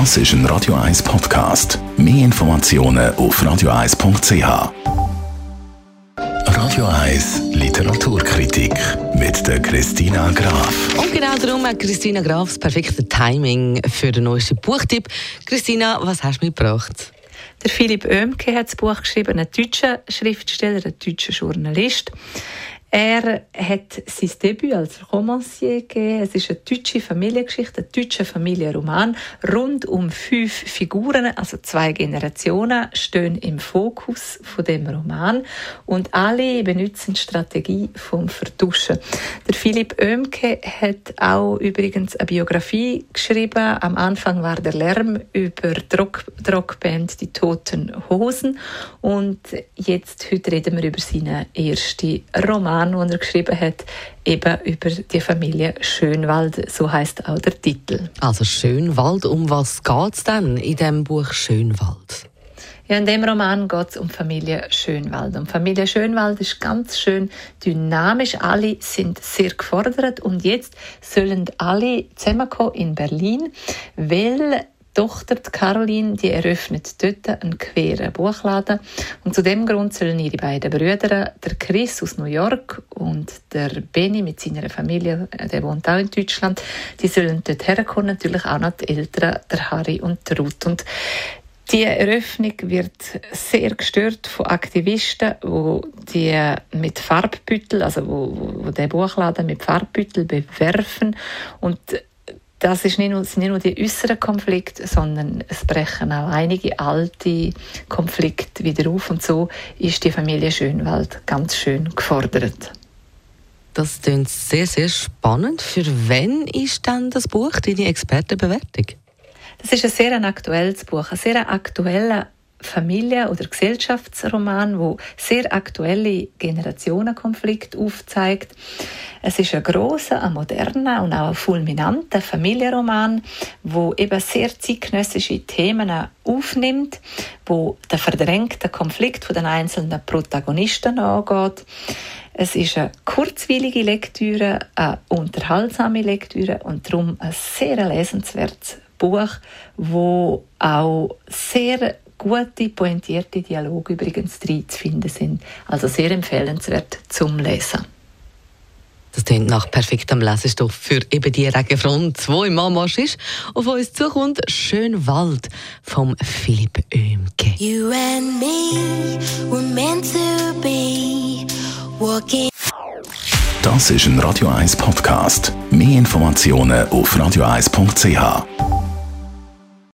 Das ist ein Radio 1 Podcast. Mehr Informationen auf radio1.ch. Radio 1 Literaturkritik mit der Christina Graf. Und genau darum hat Christina Graf das perfekte Timing für den neuesten Buchtipp. Christina, was hast du mitgebracht? Der Philipp Oemke hat das Buch geschrieben, ein deutscher Schriftsteller, ein deutscher Journalist. Er hat sein Debüt als Romancier gegeben. Es ist eine deutsche Familiengeschichte, ein deutscher Familienroman. Rund um fünf Figuren, also zwei Generationen, stehen im Fokus von dem Roman und alle benutzen die Strategie vom Vertuschen. Der Philipp Oemke hat auch übrigens eine Biografie geschrieben. Am Anfang war der Lärm über die Rock Rockband Die Toten Hosen und jetzt heute reden wir über seinen ersten Roman Roman, den er geschrieben hat, eben über die Familie Schönwald, so heißt auch der Titel. Also Schönwald, um was geht es denn in dem Buch Schönwald? Ja, in dem Roman geht es um Familie Schönwald. Und Familie Schönwald ist ganz schön dynamisch. Alle sind sehr gefordert und jetzt sollen alle zusammenkommen in Berlin, weil Tochter Caroline, die eröffnet dort einen queeren Buchladen. Und zu dem Grund sollen ihre beiden Brüder, der Chris aus New York und der Benny mit seiner Familie, der wohnt auch in Deutschland, die sollen dort herkommen. Natürlich auch noch die Eltern, der Harry und der Ruth. Und die Eröffnung wird sehr gestört von Aktivisten, wo die mit Farbbüttel, also wo, wo, wo der Buchladen mit Farbbüttel bewerfen und das ist nicht nur, sind nicht nur die äußeren Konflikte, sondern es brechen auch einige alte Konflikte wieder auf. Und so ist die Familie Schönwald ganz schön gefordert. Das klingt sehr, sehr spannend. Für wen ist dann das Buch, deine Expertenbewertung? Das ist ein sehr aktuelles Buch, ein sehr aktueller Familie- oder Gesellschaftsroman, wo sehr aktuelle Generationenkonflikte aufzeigt. Es ist ein großer, ein moderner und auch ein fulminanter Familienroman, wo eben sehr zeitgenössische Themen aufnimmt, wo der verdrängte Konflikt von den einzelnen Protagonisten angeht. Es ist eine kurzweilige Lektüre, eine unterhaltsame Lektüre und darum ein sehr lesenswertes Buch, wo auch sehr gute, pointierte Dialoge übrigens drin zu finden sind. Also sehr empfehlenswert zum Lesen. Das klingt nach perfektem Lesestoff für eben die Regenfront, die im Anmarsch ist. Auf uns zukommt «Schön Wald» vom Philipp Oemke. You and me were meant to be walking. Das ist ein Radio 1 Podcast. Mehr Informationen auf radio1.ch.